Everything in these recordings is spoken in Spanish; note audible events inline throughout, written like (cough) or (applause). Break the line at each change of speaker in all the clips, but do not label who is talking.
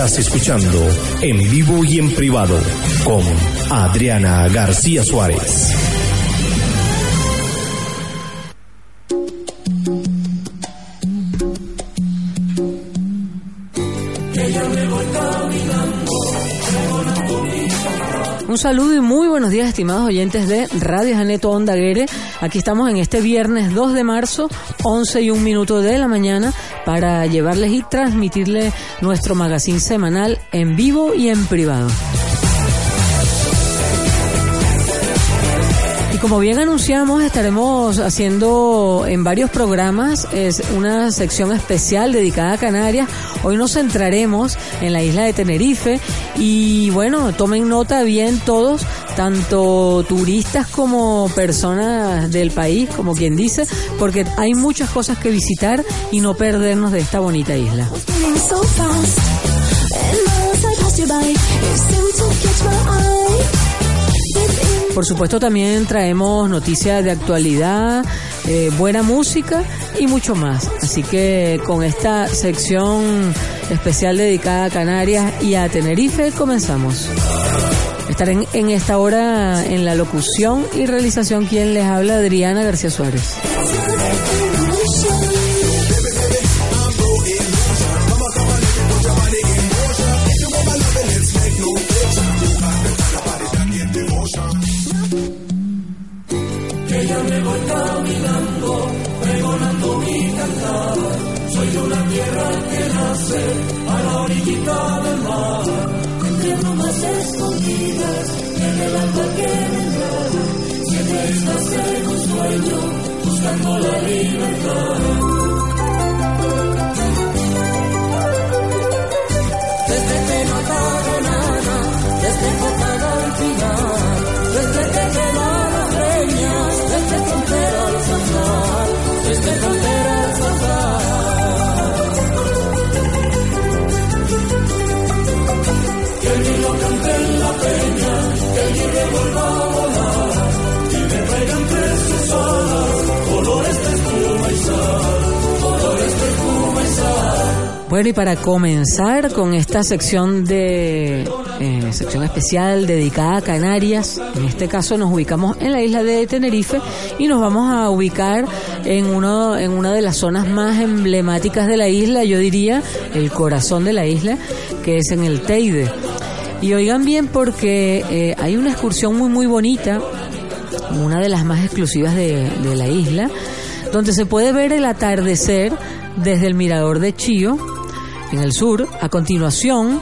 Estás escuchando en vivo y en privado con Adriana García Suárez.
Saludo y muy buenos días, estimados oyentes de Radio Janeto Onda Guere. Aquí estamos en este viernes 2 de marzo, 11 y un minuto de la mañana, para llevarles y transmitirles nuestro magazine semanal en vivo y en privado. Como bien anunciamos, estaremos haciendo en varios programas es una sección especial dedicada a Canarias. Hoy nos centraremos en la isla de Tenerife y bueno, tomen nota bien todos, tanto turistas como personas del país, como quien dice, porque hay muchas cosas que visitar y no perdernos de esta bonita isla. Por supuesto también traemos noticias de actualidad, eh, buena música y mucho más. Así que con esta sección especial dedicada a Canarias y a Tenerife comenzamos. Estaré en, en esta hora en la locución y realización quien les habla Adriana García Suárez.
Buscando la y
para comenzar con esta sección de eh, sección especial dedicada a Canarias, en este caso nos ubicamos en la isla de Tenerife y nos vamos a ubicar en uno en una de las zonas más emblemáticas de la isla, yo diría el corazón de la isla, que es en el Teide. Y oigan bien porque eh, hay una excursión muy muy bonita, una de las más exclusivas de, de la isla, donde se puede ver el atardecer desde el mirador de Chío en el sur. A continuación,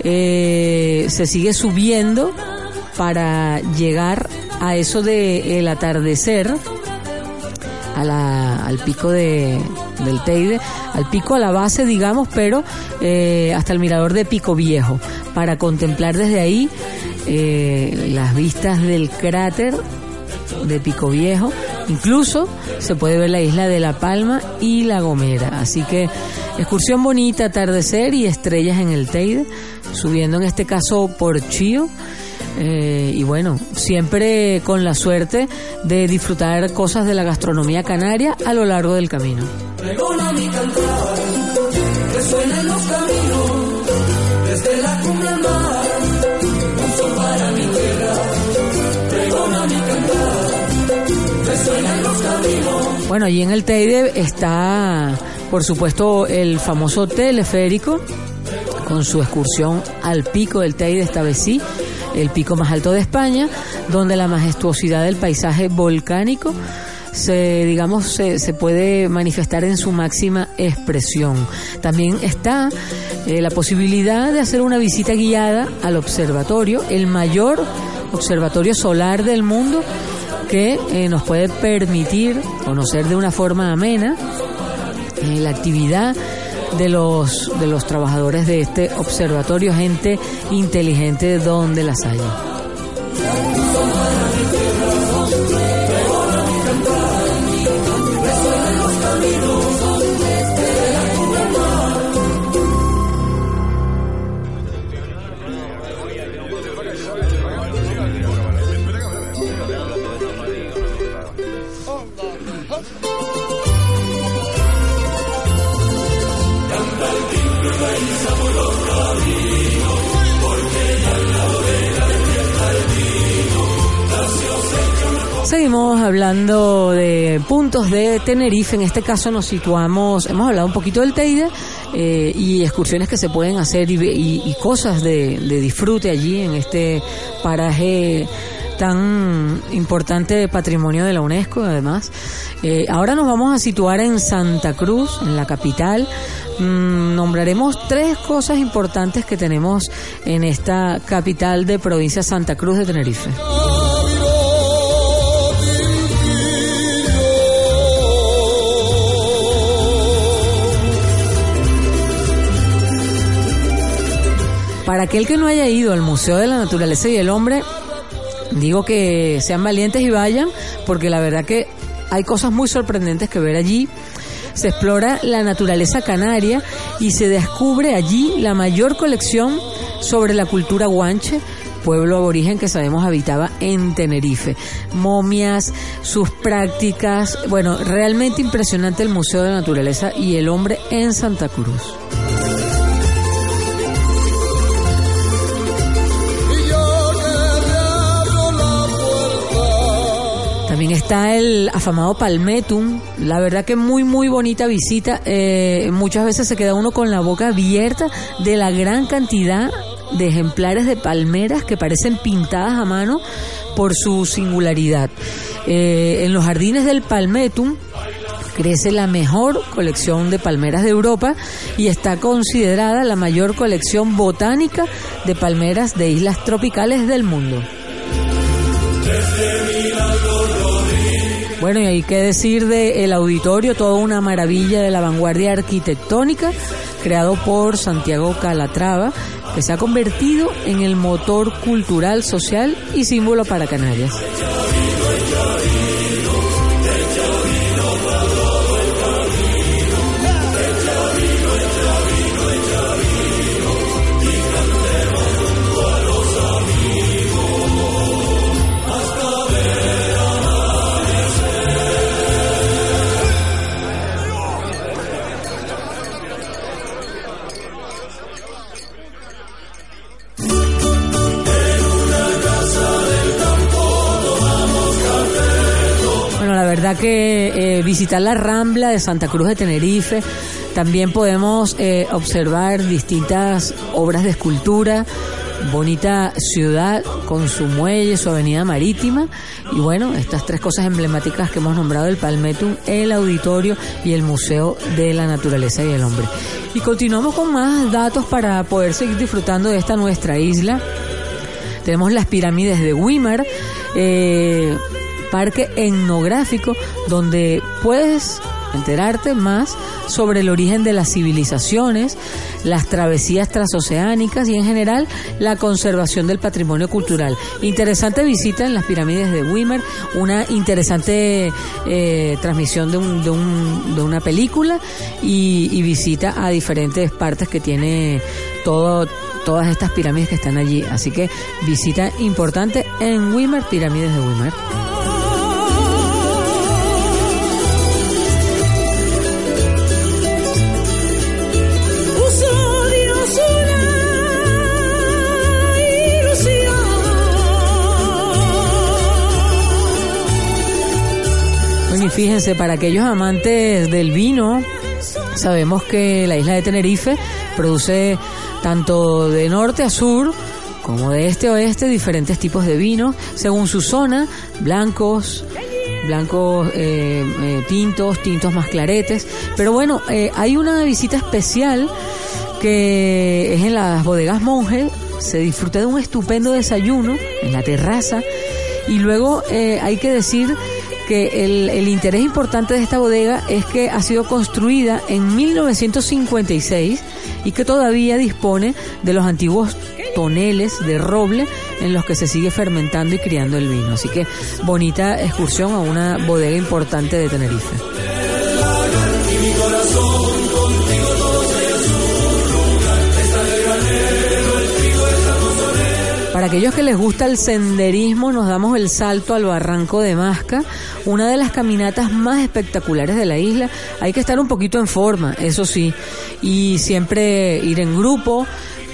eh, se sigue subiendo para llegar a eso de el atardecer, a la, al pico de, del Teide, al pico, a la base, digamos, pero eh, hasta el mirador de Pico Viejo, para contemplar desde ahí eh, las vistas del cráter de Pico Viejo. Incluso se puede ver la isla de La Palma y La Gomera. Así que excursión bonita, atardecer y estrellas en el Teide, subiendo en este caso por Chío. Eh, y bueno, siempre con la suerte de disfrutar cosas de la gastronomía canaria a lo largo del camino.
Desde la cumbre
Bueno, allí en el Teide está, por supuesto, el famoso teleférico con su excursión al pico del Teide, esta vez sí, el pico más alto de España, donde la majestuosidad del paisaje volcánico se digamos se, se puede manifestar en su máxima expresión. También está eh, la posibilidad de hacer una visita guiada al observatorio, el mayor observatorio solar del mundo que eh, nos puede permitir conocer de una forma amena eh, la actividad de los de los trabajadores de este observatorio, gente inteligente donde las haya. Seguimos hablando de puntos de Tenerife. En este caso nos situamos, hemos hablado un poquito del Teide eh, y excursiones que se pueden hacer y, cosas de disfrute allí en este paraje tan importante patrimonio de la UNESCO además. Eh, ahora nos vamos a situar en Santa Cruz, en la capital. Mm, nombraremos tres cosas importantes que tenemos en esta capital de provincia Santa Cruz de Tenerife. Para aquel que no haya ido al Museo de la Naturaleza y el Hombre, digo que sean valientes y vayan, porque la verdad que hay cosas muy sorprendentes que ver allí. Se explora la naturaleza canaria y se descubre allí la mayor colección sobre la cultura guanche, pueblo aborigen que sabemos habitaba en Tenerife. Momias, sus prácticas, bueno, realmente impresionante el Museo de la Naturaleza y el Hombre en Santa Cruz. Está el afamado Palmetum, la verdad que muy muy bonita visita, Eh, muchas veces se queda uno con la boca abierta de la gran cantidad de ejemplares de palmeras que parecen pintadas a mano por su singularidad. Eh, en los jardines del Palmetum crece la mejor colección de palmeras de Europa y está considerada la mayor colección botánica de palmeras de islas tropicales del mundo. Bueno, y hay que decir de el auditorio, toda una maravilla de la vanguardia arquitectónica, creado por Santiago Calatrava, que se ha convertido en el motor cultural, social y símbolo para Canarias. Verdad que eh, visitar la Rambla de Santa Cruz de Tenerife, también podemos eh, observar distintas obras de escultura, bonita ciudad con su muelle, su avenida marítima y bueno, estas tres cosas emblemáticas que hemos nombrado, el Palmetum, el auditorio y el Museo de la Naturaleza y el Hombre. Y continuamos con más datos para poder seguir disfrutando de esta nuestra isla. Tenemos las pirámides de Weimar, eh, parque etnográfico donde puedes enterarte más sobre el origen de las civilizaciones, las travesías transoceánicas y en general la conservación del patrimonio cultural. Interesante visita en las pirámides de Weimar, una interesante eh, transmisión de, un- de, un- de una película y, y visita a diferentes partes que tiene todo todas estas pirámides que están allí. Así que visita importante en Weimar, pirámides de Weimar. Y fíjense, para aquellos amantes del vino, sabemos que la isla de Tenerife produce tanto de norte a sur como de este a oeste diferentes tipos de vinos según su zona, blancos, blancos eh, eh, tintos, tintos más claretes. Pero bueno, eh, hay una visita especial que es en las bodegas Monje. Se disfruta de un estupendo desayuno en la terraza y luego hay que decir que el, el interés importante de esta bodega es que ha sido construida en 1956 y que todavía dispone de los antiguos toneles de roble en los que se sigue fermentando y criando el vino. Así que bonita excursión a una bodega importante de Tenerife. Aquellos que les gusta el senderismo, nos damos el salto al Barranco de Masca, una de las caminatas más espectaculares de la isla. Hay que estar un poquito en forma, eso sí, y siempre ir en grupo,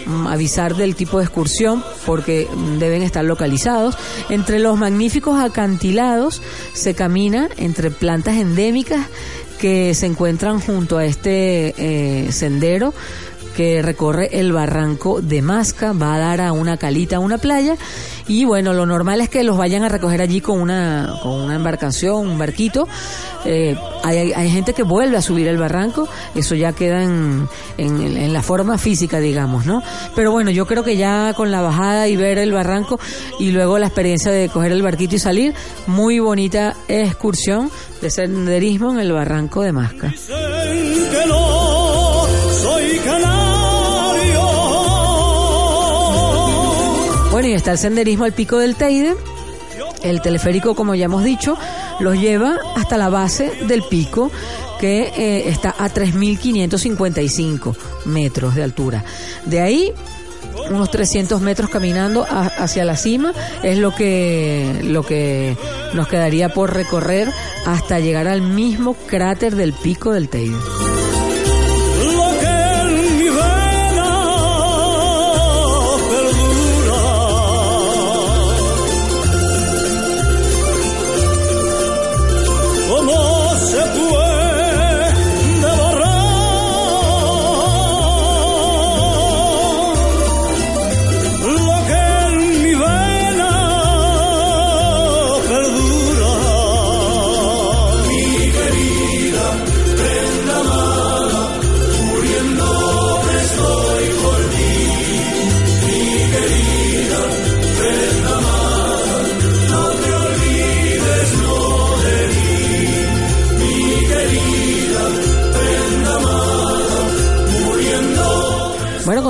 mm, avisar del tipo de excursión porque deben estar localizados. Entre los magníficos acantilados se camina entre plantas endémicas que se encuentran junto a este eh, sendero que recorre el barranco de Masca, va a dar a una calita, a una playa, y bueno, lo normal es que los vayan a recoger allí con una, con una embarcación, un barquito. Eh, hay, hay, gente que vuelve a subir el barranco, eso ya queda en, en, en, la forma física, digamos, ¿no? Pero bueno, yo creo que ya con la bajada y ver el barranco y luego la experiencia de coger el barquito y salir, muy bonita excursión de senderismo en el barranco de Masca. Está el senderismo al pico del Teide. El teleférico, como ya hemos dicho, los lleva hasta la base del pico, que eh, está a 3.555 metros de altura. De ahí, unos 300 metros caminando hacia la cima, es lo que, lo que nos quedaría por recorrer hasta llegar al mismo cráter del pico del Teide.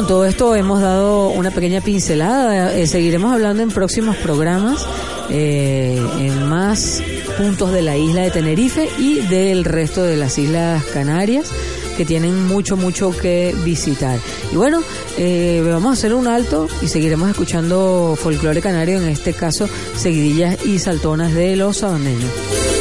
Con todo esto hemos dado una pequeña pincelada. Eh, seguiremos hablando en próximos programas, eh, en más puntos de la isla de Tenerife y del resto de las islas Canarias que tienen mucho, mucho que visitar. Y bueno, eh, vamos a hacer un alto y seguiremos escuchando folclore canario, en este caso seguidillas y saltonas de los sabaneños.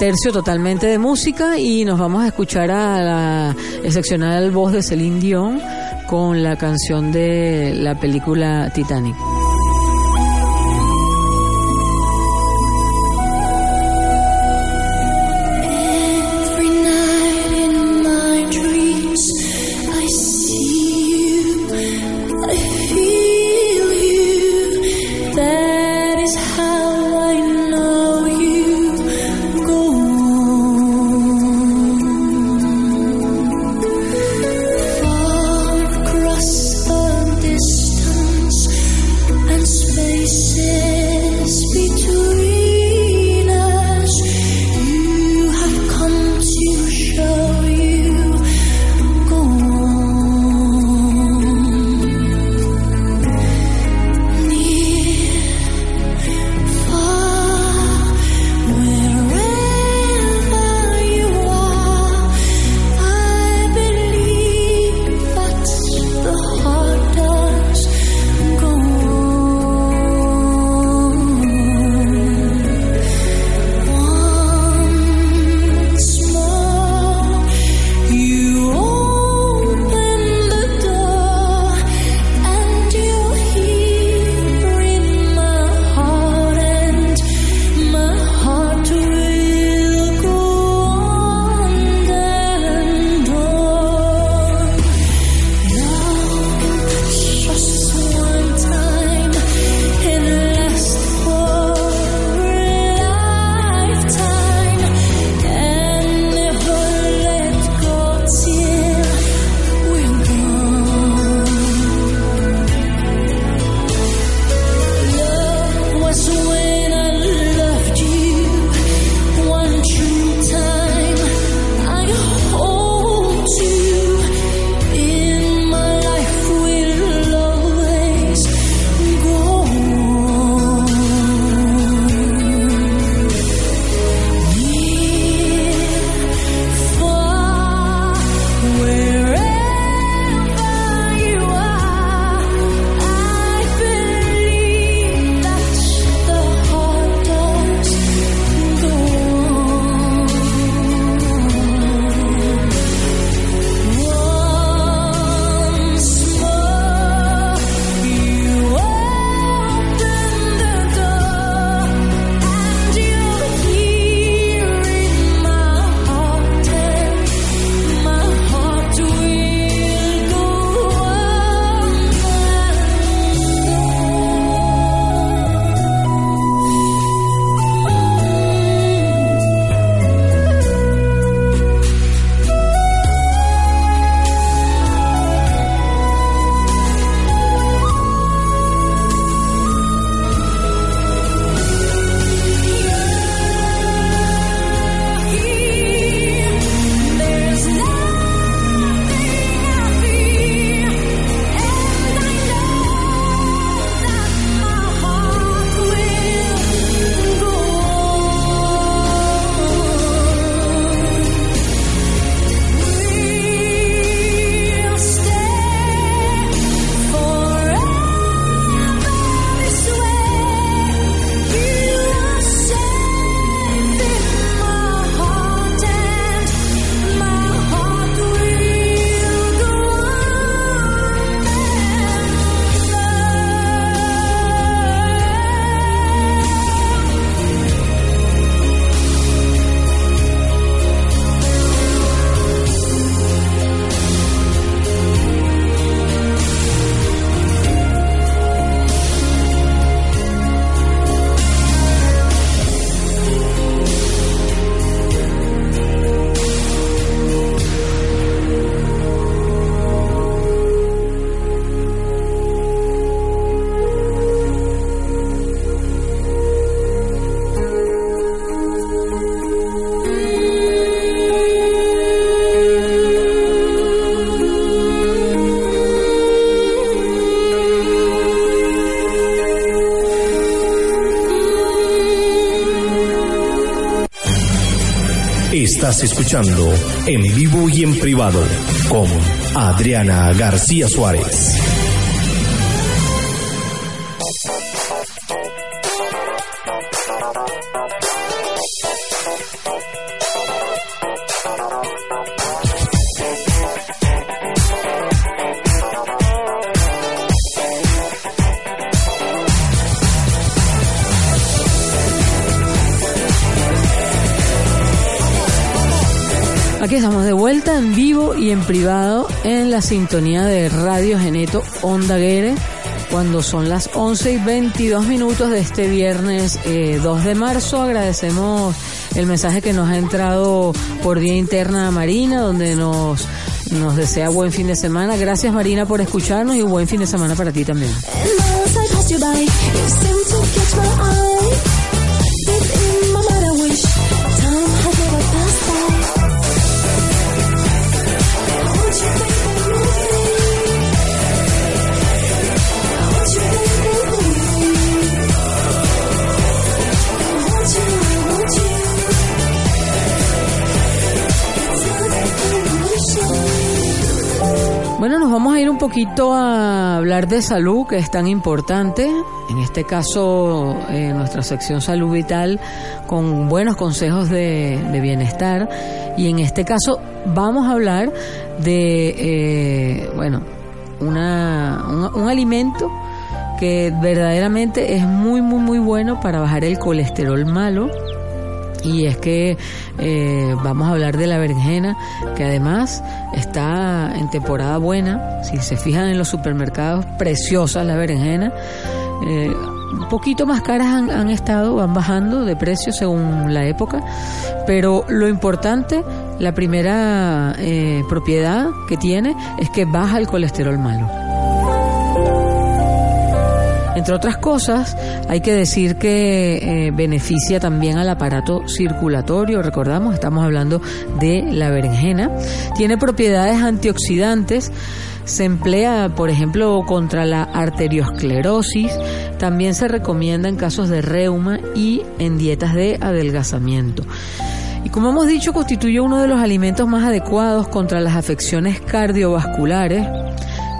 Tercio totalmente de música y nos vamos a escuchar a la excepcional voz de Celine Dion con la canción de la película Titanic.
Escuchando en vivo y en privado con Adriana García Suárez.
Estamos de vuelta en vivo y en privado en la sintonía de Radio Geneto Onda Guere cuando son las 11 y 22 minutos de este viernes 2 eh, de marzo. Agradecemos el mensaje que nos ha entrado por vía interna a Marina, donde nos, nos desea buen fin de semana. Gracias Marina por escucharnos y buen fin de semana para ti también. Bueno, nos vamos a ir un poquito a hablar de salud, que es tan importante. En este caso, en nuestra sección salud vital, con buenos consejos de, bienestar. Y en este caso, vamos a hablar de, eh, bueno, una, un, un alimento que verdaderamente es muy, muy, muy bueno para bajar el colesterol malo y es que eh, vamos a hablar de la berenjena, que además está en temporada buena. Si se fijan en los supermercados, preciosa la berenjena. Eh, un poquito más caras han, estado, van bajando de precio según la época, pero lo importante, la primera eh, propiedad que tiene es que baja el colesterol malo. Entre otras cosas, hay que decir que eh, beneficia también al aparato circulatorio, recordamos, estamos hablando de la berenjena. Tiene propiedades antioxidantes, se emplea, por ejemplo, contra la arteriosclerosis, también se recomienda en casos de reuma y en dietas de adelgazamiento. Y como hemos dicho, constituye uno de los alimentos más adecuados contra las afecciones cardiovasculares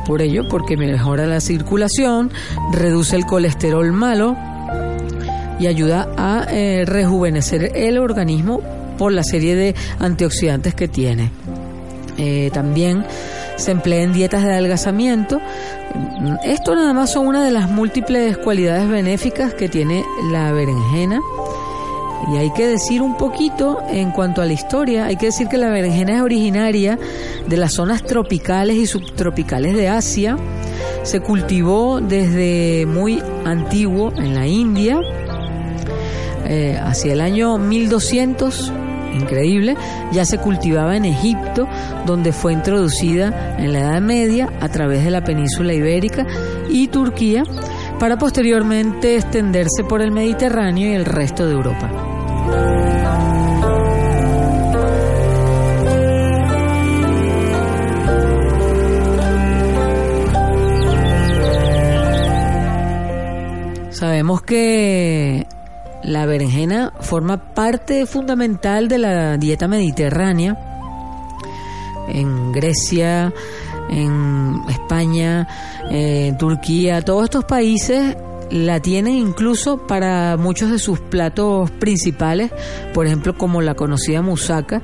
por ello, porque mejora la circulación, reduce el colesterol malo y ayuda a eh, rejuvenecer el organismo por la serie de antioxidantes que tiene. Eh, también se emplea en dietas de adelgazamiento. Esto nada más son una de las múltiples cualidades benéficas que tiene la berenjena. Y hay que decir un poquito en cuanto a la historia, hay que decir que la berenjena es originaria de las zonas tropicales y subtropicales de Asia. Se cultivó desde muy antiguo en la India, eh, hacia el año 1200, increíble, ya se cultivaba en Egipto, donde fue introducida en la Edad Media a través de la península ibérica y Turquía, para posteriormente extenderse por el Mediterráneo y el resto de Europa. Sabemos que la berenjena forma parte fundamental de la dieta mediterránea. En Grecia, en España, en Turquía, todos estos países la tienen incluso para muchos de sus platos principales, por ejemplo como la conocida musaca,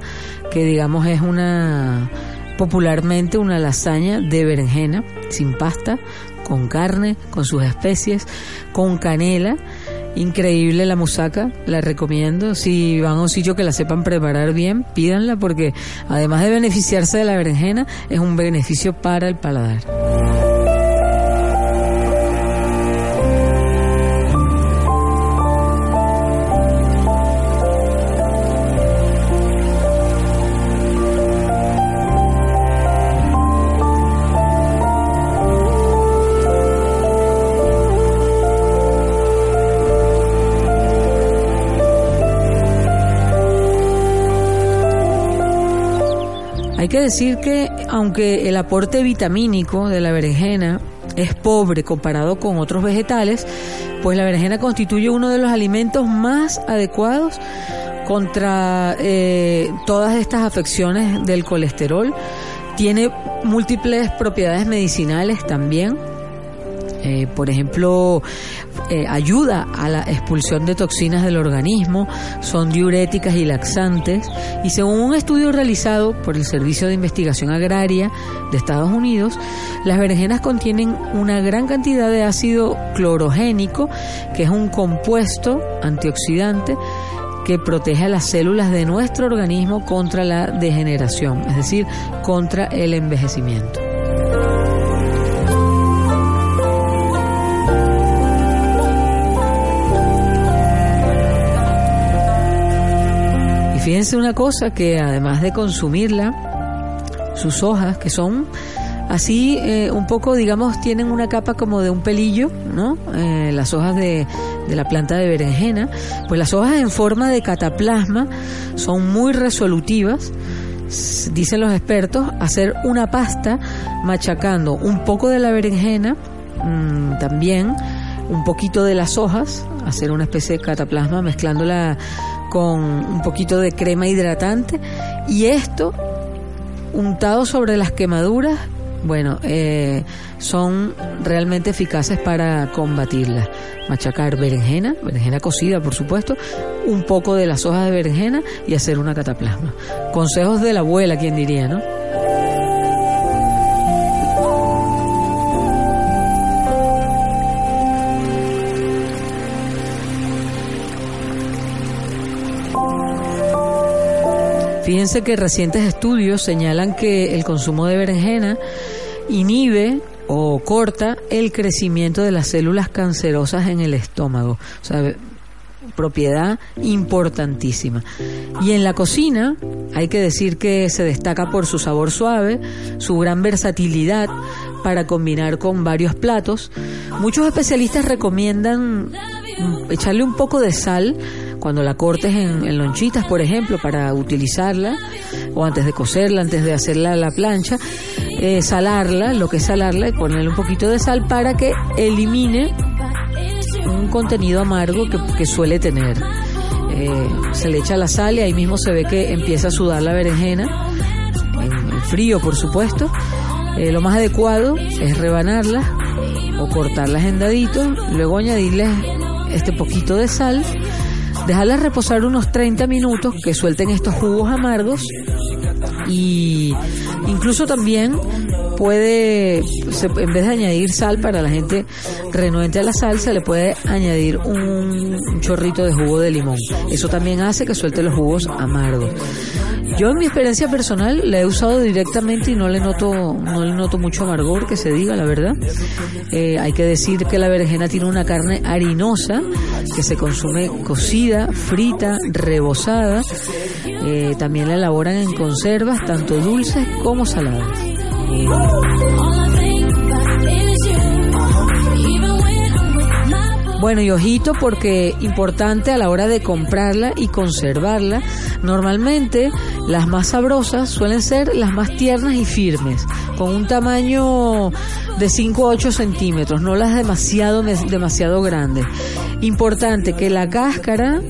que digamos es una popularmente una lasaña de berenjena sin pasta, con carne, con sus especies, con canela. Increíble la musaca, la recomiendo. Si van a un sitio que la sepan preparar bien, pídanla porque además de beneficiarse de la berenjena, es un beneficio para el paladar. Decir que aunque el aporte vitamínico de la berenjena es pobre comparado con otros vegetales, pues la berenjena constituye uno de los alimentos más adecuados contra eh, todas estas afecciones del colesterol. Tiene múltiples propiedades medicinales también. Eh, por ejemplo, eh, ayuda a la expulsión de toxinas del organismo, son diuréticas y laxantes, y según un estudio realizado por el Servicio de Investigación Agraria de Estados Unidos, las berenjenas contienen una gran cantidad de ácido clorogénico, que es un compuesto antioxidante que protege a las células de nuestro organismo contra la degeneración, es decir, contra el envejecimiento. Fíjense una cosa, que además de consumirla, sus hojas, que son así eh, un poco, digamos, tienen una capa como de un pelillo, ¿no? Eh, las hojas de, la planta de berenjena, pues las hojas en forma de cataplasma son muy resolutivas, dicen los expertos, hacer una pasta machacando un poco de la berenjena, mmm, también un poquito de las hojas, hacer una especie de cataplasma mezclándola con un poquito de crema hidratante y esto untado sobre las quemaduras bueno, eh, son realmente eficaces para combatirlas. Machacar berenjena, berenjena cocida por supuesto, un poco de las hojas de berenjena y hacer una cataplasma. Consejos de la abuela, quien diría, ¿no? Fíjense que recientes estudios señalan que el consumo de berenjena inhibe o corta el crecimiento de las células cancerosas en el estómago. O sea, propiedad importantísima. Y en la cocina hay que decir que se destaca por su sabor suave, su gran versatilidad para combinar con varios platos. Muchos especialistas recomiendan echarle un poco de sal cuando la cortes en, lonchitas, por ejemplo, para utilizarla, o antes de cocerla, antes de hacerla a la plancha, eh, salarla, lo que es salarla, y ponerle un poquito de sal para que elimine un contenido amargo que, suele tener. Eh, se le echa la sal y ahí mismo se ve que empieza a sudar la berenjena, en, frío por supuesto. Eh, lo más adecuado es rebanarlas o cortarlas en daditos, luego añadirles este poquito de sal dejarlas reposar unos 30 minutos que suelten estos jugos amargos y incluso también puede, en vez de añadir sal para la gente renuente a la sal, se le puede añadir un chorrito de jugo de limón. Eso también hace que suelte los jugos amargos. Yo en mi experiencia personal la he usado directamente y no le noto, no le noto mucho amargor, que se diga la verdad. Eh, hay que decir que la berenjena tiene una carne harinosa que se consume cocida, frita, rebozada. Eh, también la elaboran en conservas, tanto dulces como saladas. Bueno, y ojito porque importante a la hora de comprarla y conservarla, normalmente las más sabrosas suelen ser las más tiernas y firmes, con un tamaño de 5 a 8 centímetros, no las demasiado, demasiado grandes. Importante que la cáscara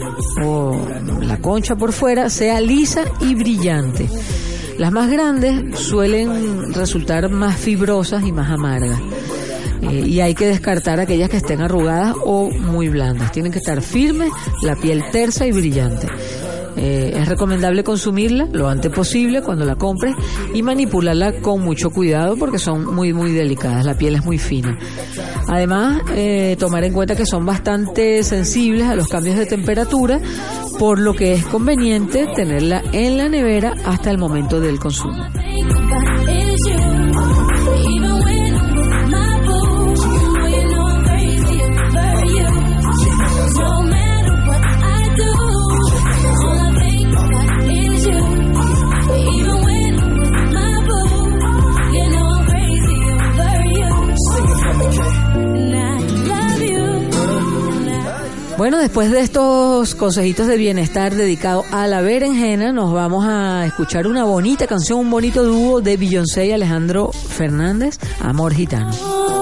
o la concha por fuera sea lisa y brillante. Las más grandes suelen resultar más fibrosas y más amargas. Eh, y hay que descartar aquellas que estén arrugadas o muy blandas. Tienen que estar firmes, la piel tersa y brillante. Eh, es recomendable consumirla lo antes posible cuando la compres y manipularla con mucho cuidado porque son muy muy delicadas, la piel es muy fina. Además, eh, tomar en cuenta que son bastante sensibles a los cambios de temperatura, por lo que es conveniente tenerla en la nevera hasta el momento del consumo. Bueno, después de estos consejitos de bienestar dedicados a la berenjena, nos vamos a escuchar una bonita canción, un bonito dúo de Beyoncé y Alejandro Fernández,
Amor Gitano.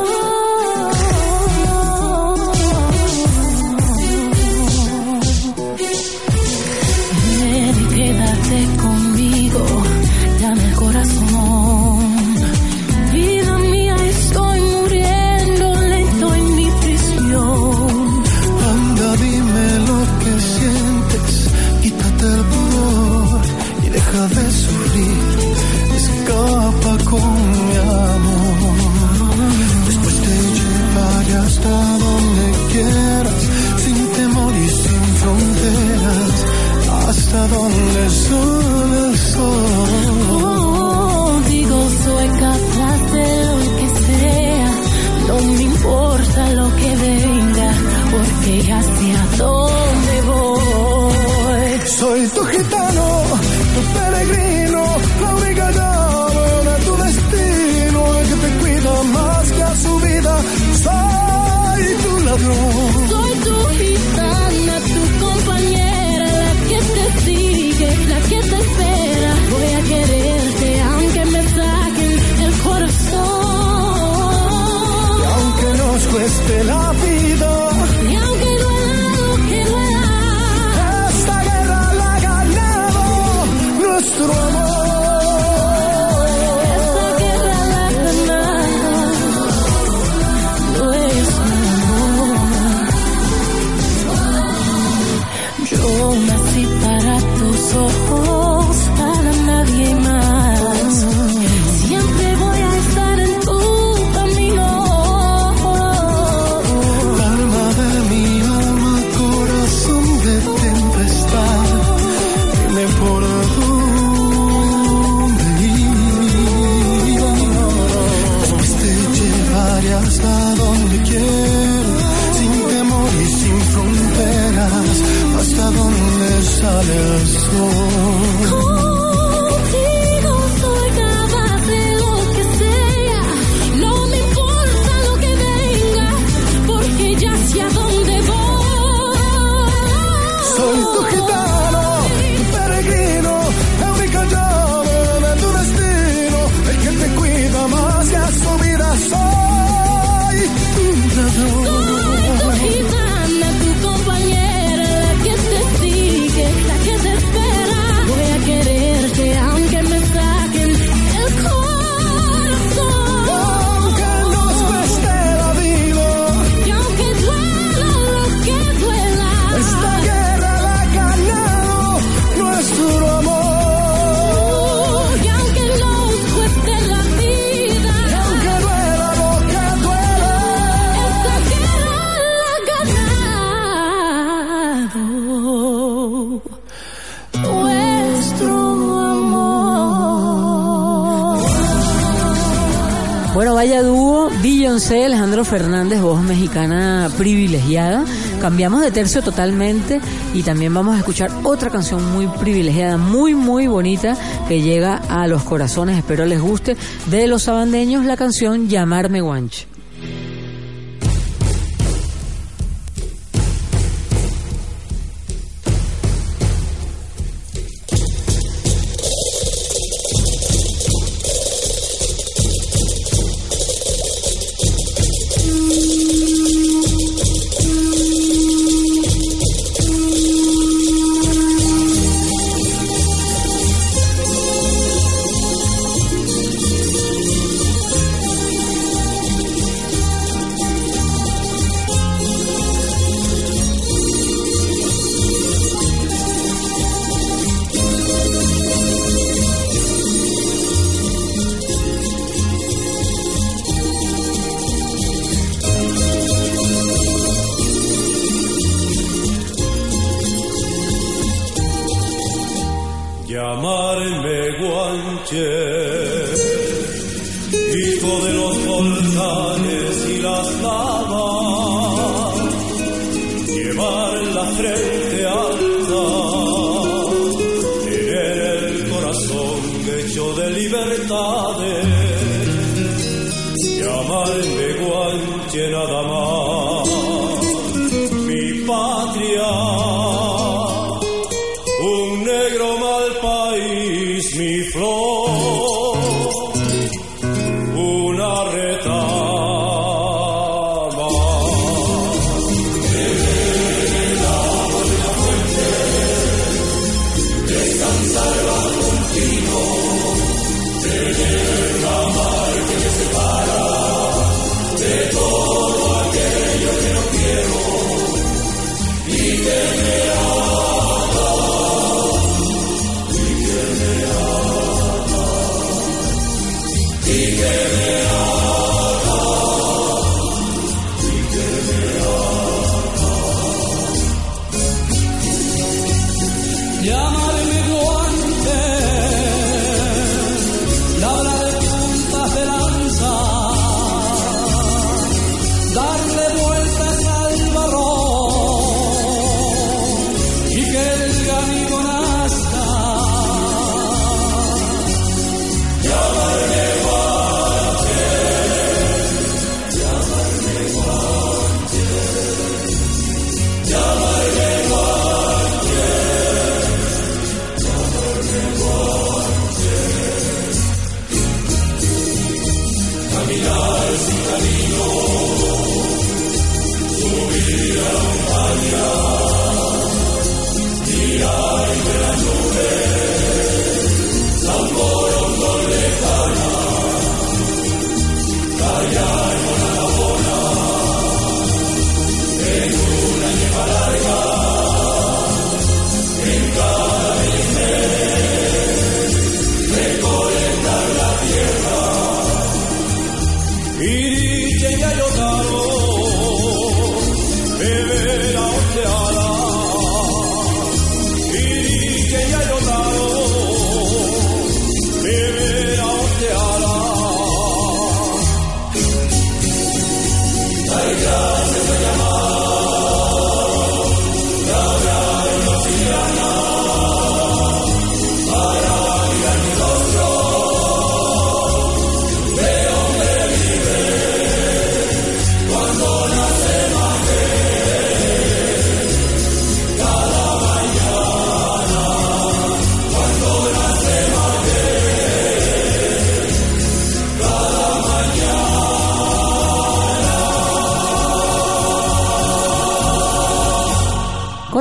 mexicana privilegiada. Cambiamos de tercio totalmente y también vamos a escuchar otra canción muy privilegiada, muy, muy bonita, que llega a los corazones, espero les guste, de los sabandeños, la canción Llamarme Guanche.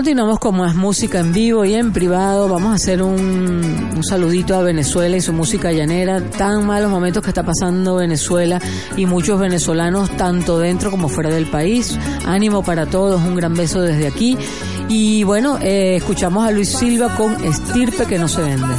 Continuamos con más música en vivo y en privado. Vamos a hacer un, un saludito a Venezuela y su música llanera. Tan malos momentos que está pasando Venezuela y muchos venezolanos, tanto dentro como fuera del país. Ánimo para todos, un gran beso desde aquí. Y bueno, eh, escuchamos a Luis Silva con Estirpe que no se vende.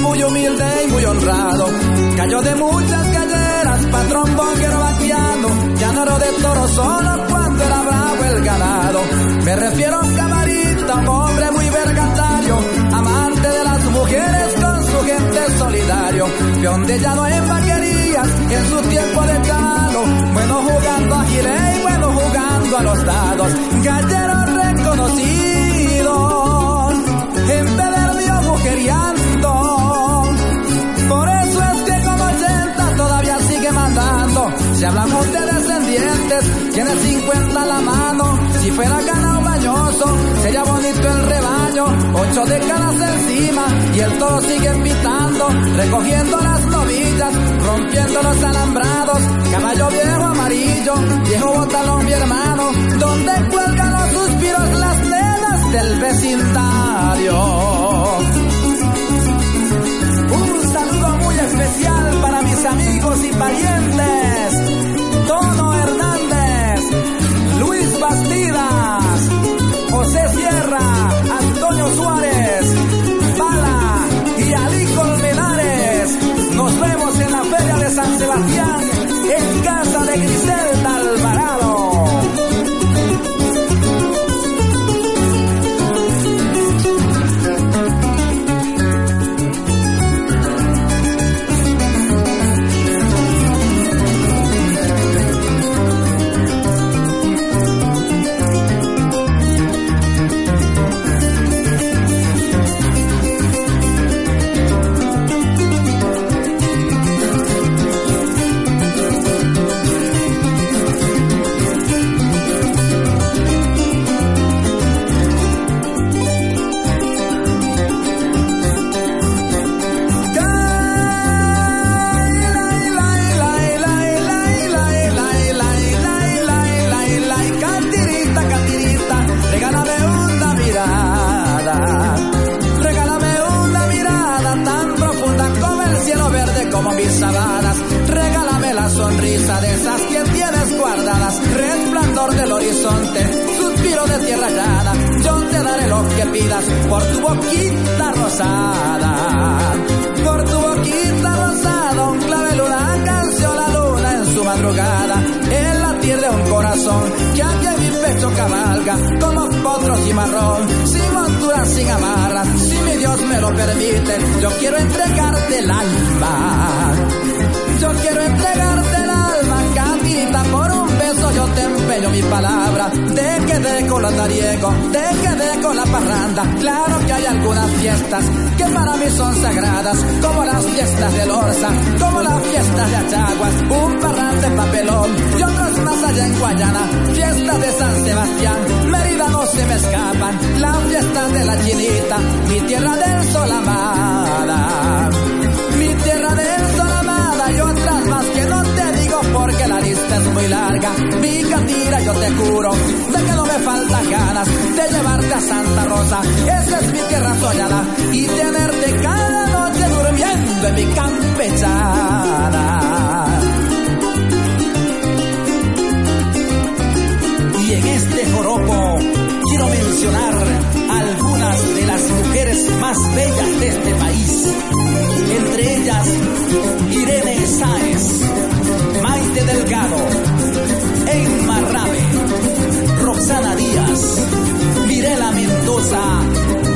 Muy humilde y muy honrado. Cayó de muchas galleras, patrón bonguero vaquiano, llanero de toro solo cuando era bravo el ganado. Me refiero a camarita, un hombre muy vergatario, amante de las mujeres con su gente solidario, peón de llano en vaquerías, en su tiempo de calo, bueno jugando a gile y bueno jugando a los dados, gallero reconocido, en pedernio Si hablamos de descendientes, tiene 50 a la mano. Si fuera ganado bañoso, sería bonito el rebaño. Ocho décadas encima y el toro sigue pitando, recogiendo las novillas, rompiendo los alambrados. Caballo viejo amarillo, viejo botalón mi hermano, donde cuelgan los suspiros las nenas del vecindario. Un saludo muy especial para mis amigos y parientes. Por tu boquita rosada. Por tu boquita rosada, un clavel, una canción, la luna en su madrugada. El latir de un corazón que aquí en mi pecho cabalga como potros y marrón. Sin montura, sin amarras, si mi Dios me lo permite, yo quiero entregarte el alma. Yo quiero entregarte el alma, Candida, por te empeño mi palabra. De que de con la tariego, de que de con la parranda. Claro que hay algunas fiestas que para mí son sagradas, como las fiestas de Lorza, como las fiestas de Achaguas, un parrante papelón y otras más allá en Guayana. Fiestas de San Sebastián, Mérida no se me escapan, la fiesta de la chinita, mi tierra del sol amada. Mi tierra del sol amada y otras más es muy larga. Mi catira yo te juro de que no me faltan ganas de llevarte a Santa Rosa. Esa es mi tierra soñada y tenerte cada noche durmiendo en mi campechana. Y en este joropo quiero mencionar algunas de las mujeres más bellas de este país. Entre ellas, Irene Sáez, Maite Delgado, Emma Rabe, Roxana Díaz, Mirela Mendoza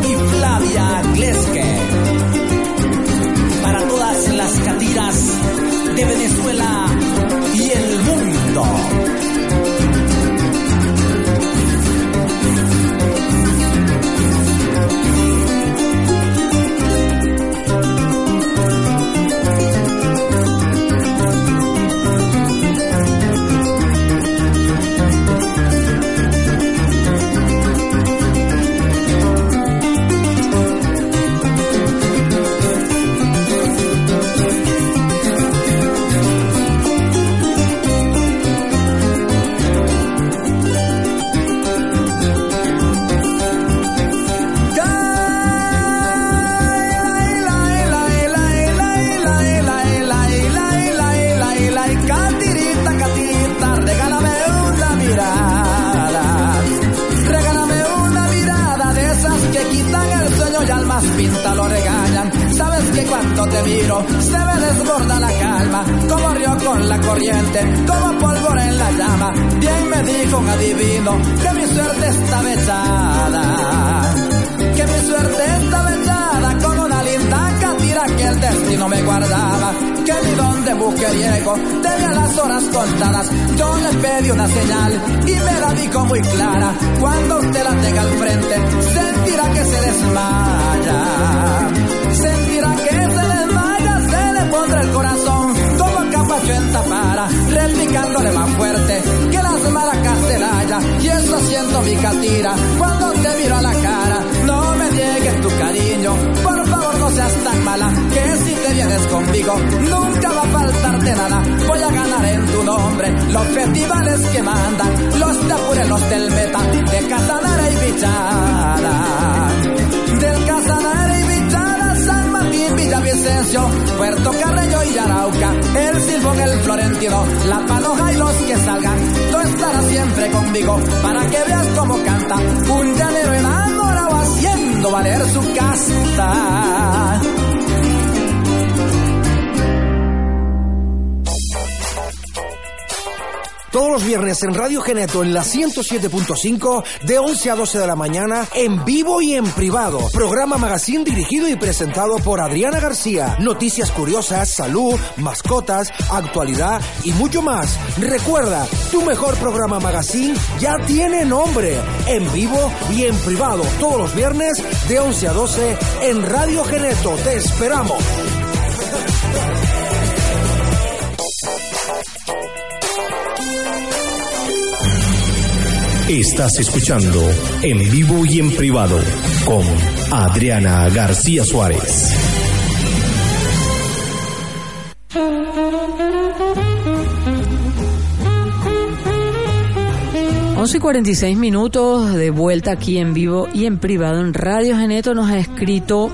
y Flavia Gleske. Para todas las catiras de Venezuela haciendo valer
Todos los viernes en Radio Geneto en la 107.5 de 11 a 12 de la mañana en vivo y en privado. Programa Magazine dirigido y presentado por Adriana García. Noticias curiosas, salud, mascotas, actualidad y mucho más. Recuerda, tu mejor programa Magazine ya tiene nombre. En vivo y en privado. Todos los viernes de 11 a 12 en Radio Geneto. Te esperamos.
Estás escuchando en vivo y en privado con Adriana García Suárez.
Once y 46 minutos de vuelta aquí en vivo y en privado en Radio Geneto nos ha escrito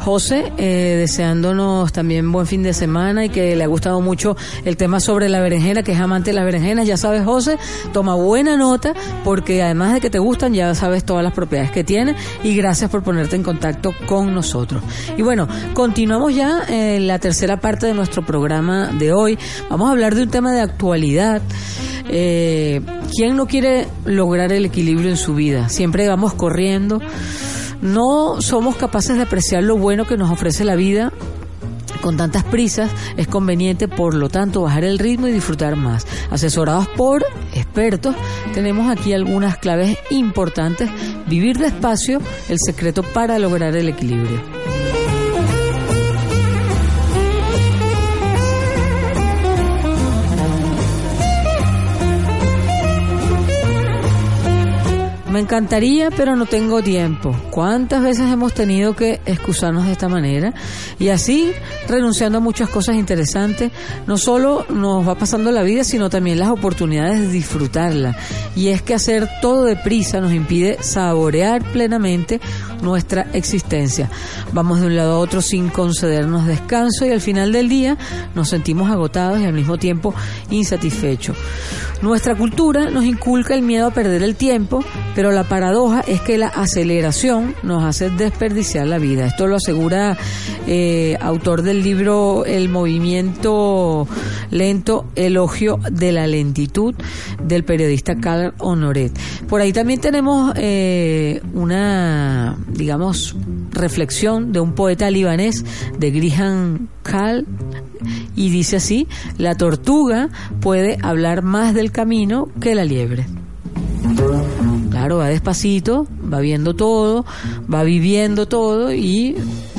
José, eh, deseándonos también buen fin de semana y que le ha gustado mucho el tema sobre la berenjena, que es amante de las berenjenas. Ya sabes, José, toma buena nota porque además de que te gustan, ya sabes todas las propiedades que tiene y gracias por ponerte en contacto con nosotros. Y bueno, continuamos ya en la tercera parte de nuestro programa de hoy. Vamos a hablar de un tema de actualidad. Eh, ¿Quién no quiere lograr el equilibrio en su vida? Siempre vamos corriendo no somos capaces de apreciar lo bueno que nos ofrece la vida con tantas prisas, es conveniente, por lo tanto, bajar el ritmo y disfrutar más. Asesorados por expertos, tenemos aquí algunas claves importantes. Vivir despacio, el secreto para lograr el equilibrio. Encantaría, pero no tengo tiempo. ¿Cuántas veces hemos tenido que excusarnos de esta manera? Y así, renunciando a muchas cosas interesantes, no solo nos va pasando la vida, sino también las oportunidades de disfrutarla. Y es que hacer todo deprisa nos impide saborear plenamente nuestra existencia. Vamos de un lado a otro sin concedernos descanso y al final del día nos sentimos agotados y al mismo tiempo insatisfechos. Nuestra cultura nos inculca el miedo a perder el tiempo, pero la paradoja es que la aceleración nos hace desperdiciar la vida. Esto lo asegura eh, autor del libro El movimiento lento, elogio de la lentitud del periodista Carl Honoret. Por ahí también tenemos eh, una, digamos, reflexión de un poeta libanés de Grihan Kal y dice así, la tortuga puede hablar más del camino que la liebre. Claro, va despacito, va viendo todo, va viviendo todo y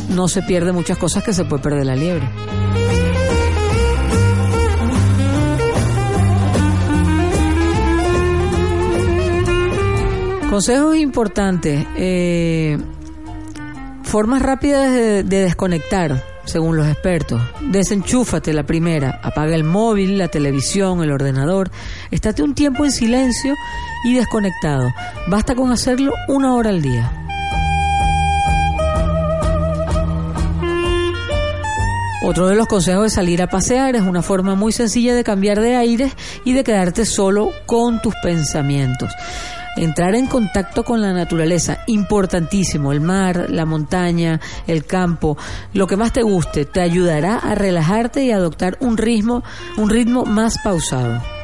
no se pierde muchas cosas que se puede perder la liebre. Consejos importantes. Eh, formas rápidas de, de desconectar, según los expertos. Desenchúfate la primera, apaga el móvil, la televisión, el ordenador, estate un tiempo en silencio y desconectado. Basta con hacerlo una hora al día. Otro de los consejos es salir a pasear, es una forma muy sencilla de cambiar de aire y de quedarte solo con tus pensamientos. Entrar en contacto con la naturaleza, importantísimo, el mar, la montaña, el campo, lo que más te guste, te ayudará a relajarte y adoptar un ritmo, un ritmo más pausado.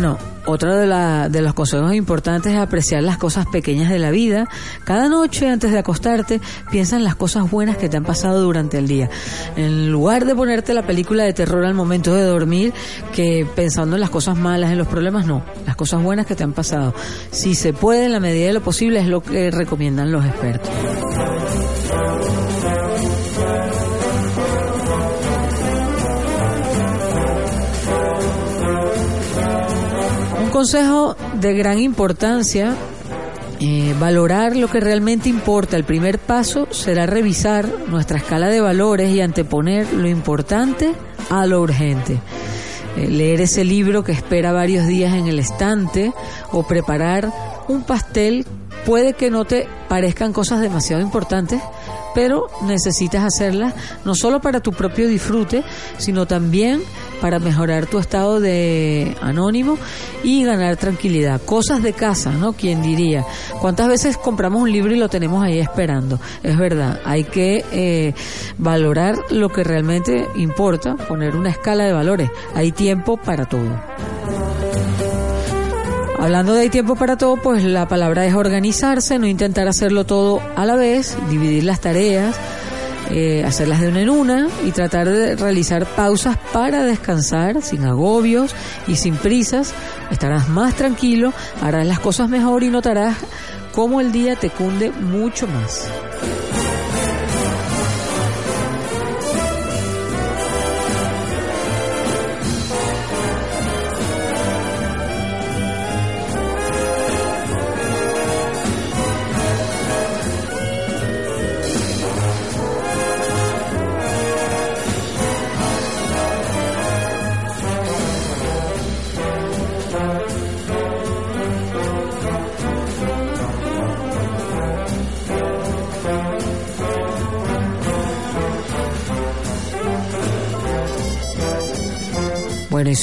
Bueno, otro de, la, de los consejos importantes es apreciar las cosas pequeñas de la vida. Cada noche antes de acostarte, piensa en las cosas buenas que te han pasado durante el día. En lugar de ponerte la película de terror al momento de dormir, que pensando en las cosas malas, en los problemas, no. Las cosas buenas que te han pasado. Si se puede, en la medida de lo posible, es lo que recomiendan los expertos. Consejo de gran importancia, eh, valorar lo que realmente importa. El primer paso será revisar nuestra escala de valores y anteponer lo importante a lo urgente. Eh, leer ese libro que espera varios días en el estante o preparar un pastel puede que no te parezcan cosas demasiado importantes, pero necesitas hacerlas no solo para tu propio disfrute, sino también para mejorar tu estado de anónimo y ganar tranquilidad. Cosas de casa, ¿no? ¿Quién diría? ¿Cuántas veces compramos un libro y lo tenemos ahí esperando? Es verdad, hay que eh, valorar lo que realmente importa, poner una escala de valores. Hay tiempo para todo. Hablando de hay tiempo para todo, pues la palabra es organizarse, no intentar hacerlo todo a la vez, dividir las tareas, eh, hacerlas de una en una y tratar de realizar pausas para descansar sin agobios y sin prisas. Estarás más tranquilo, harás las cosas mejor y notarás cómo el día te cunde mucho más.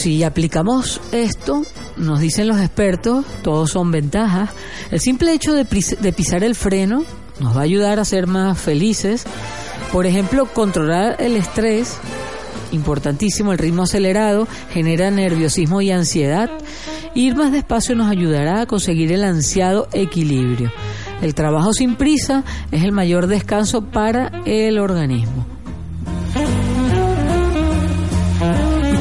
Si aplicamos esto, nos dicen los expertos, todos son ventajas. El simple hecho de, de pisar el freno nos va a ayudar a ser más felices. Por ejemplo, controlar el estrés, importantísimo, el ritmo acelerado genera nerviosismo y ansiedad. Ir más despacio nos ayudará a conseguir el ansiado equilibrio. El trabajo sin prisa es el mayor descanso para el organismo.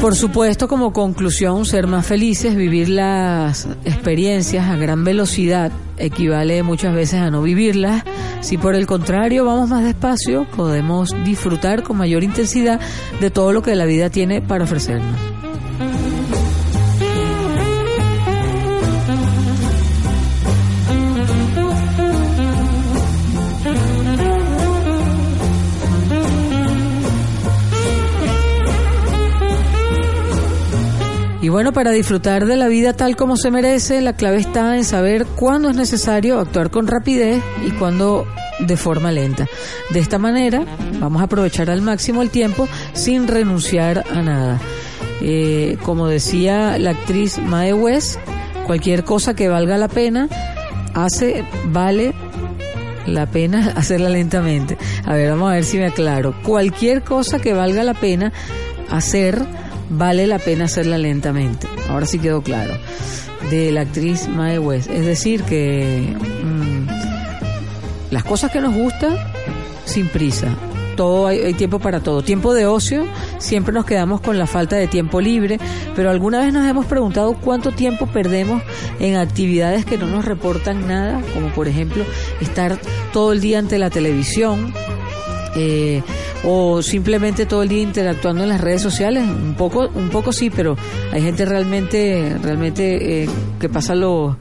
Por supuesto, como conclusión, ser más felices, vivir las experiencias a gran velocidad equivale muchas veces a no vivirlas. Si por el contrario vamos más despacio, podemos disfrutar con mayor intensidad de todo lo que la vida tiene para ofrecernos. Y bueno, para disfrutar de la vida tal como se merece, la clave está en saber cuándo es necesario actuar con rapidez y cuándo de forma lenta. De esta manera, vamos a aprovechar al máximo el tiempo sin renunciar a nada. Eh, como decía la actriz Mae West, cualquier cosa que valga la pena hace, vale la pena (laughs) hacerla lentamente. A ver, vamos a ver si me aclaro. Cualquier cosa que valga la pena hacer, vale la pena hacerla lentamente. Ahora sí quedó claro. De la actriz Mae West. Es decir, que mm, las cosas que nos gustan, sin prisa. Todo hay, hay tiempo para todo. Tiempo de ocio, siempre nos quedamos con la falta de tiempo libre, pero alguna vez nos hemos preguntado cuánto tiempo perdemos en actividades que no nos reportan nada, como por ejemplo estar todo el día ante la televisión, eh, o simplemente todo el día interactuando en las redes sociales. Un poco un poco sí pero hay gente realmente realmente eh, que pasa lo-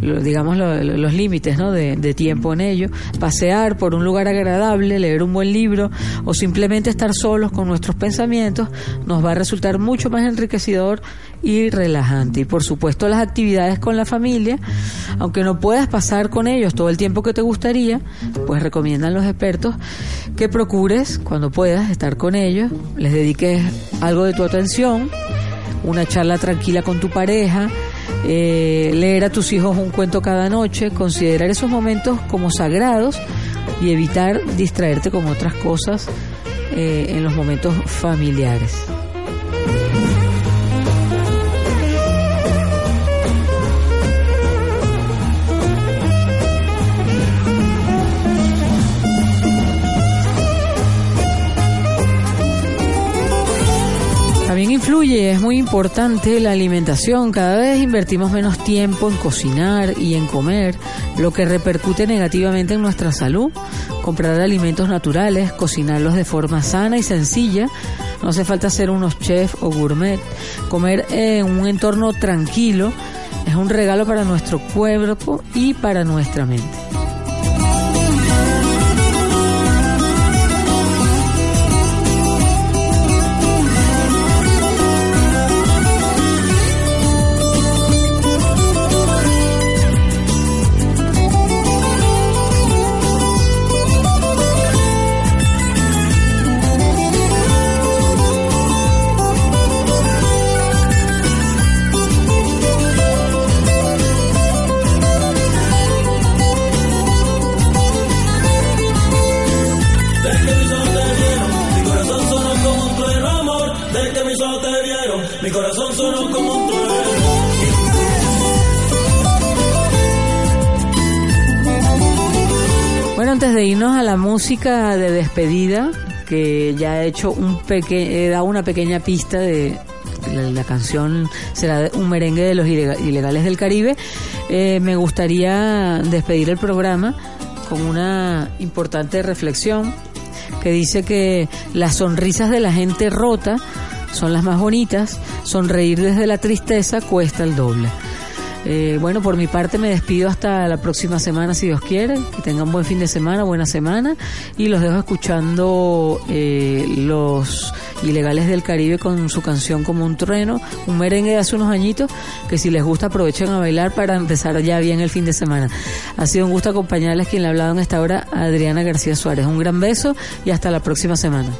digamos lo- los límites ¿no? de, de tiempo en ello. Pasear por un lugar agradable leer un buen libro o simplemente estar solos con nuestros pensamientos nos va a resultar mucho más enriquecedor y relajante. Y por supuesto las actividades con la familia aunque no puedas pasar con ellos todo el tiempo que te gustaría pues recomiendan los expertos que procures cuando puedas estar con ellos les dediques algo de tu atención una charla tranquila con tu pareja eh, leer a tus hijos un cuento cada noche considerar esos momentos como sagrados y evitar distraerte con otras cosas eh, en los momentos familiares También influye, es muy importante la alimentación. Cada vez invertimos menos tiempo en cocinar y en comer, lo que repercute negativamente en nuestra salud. Comprar alimentos naturales, cocinarlos de forma sana y sencilla. No hace falta ser unos chefs o gourmet. Comer en un entorno tranquilo es un regalo para nuestro cuerpo y para nuestra mente. Música de despedida, que ya he hecho un peque he dado una pequeña pista de la, canción será un merengue de los ilega- ilegales del Caribe, eh, me gustaría despedir el programa con una importante reflexión que dice que las sonrisas de la gente rota son las más bonitas, sonreír desde la tristeza cuesta el doble. Eh, bueno, por mi parte me despido hasta la próxima semana, si Dios quiere. Que tengan buen fin de semana, buena semana. Y los dejo escuchando eh, los ilegales del Caribe con su canción Como un trueno, un merengue de hace unos añitos, que si les gusta aprovechen a bailar para empezar ya bien el fin de semana. Ha sido un gusto acompañarles quien le ha hablado en esta hora, Adriana García Suárez. Un gran beso y hasta la próxima semana.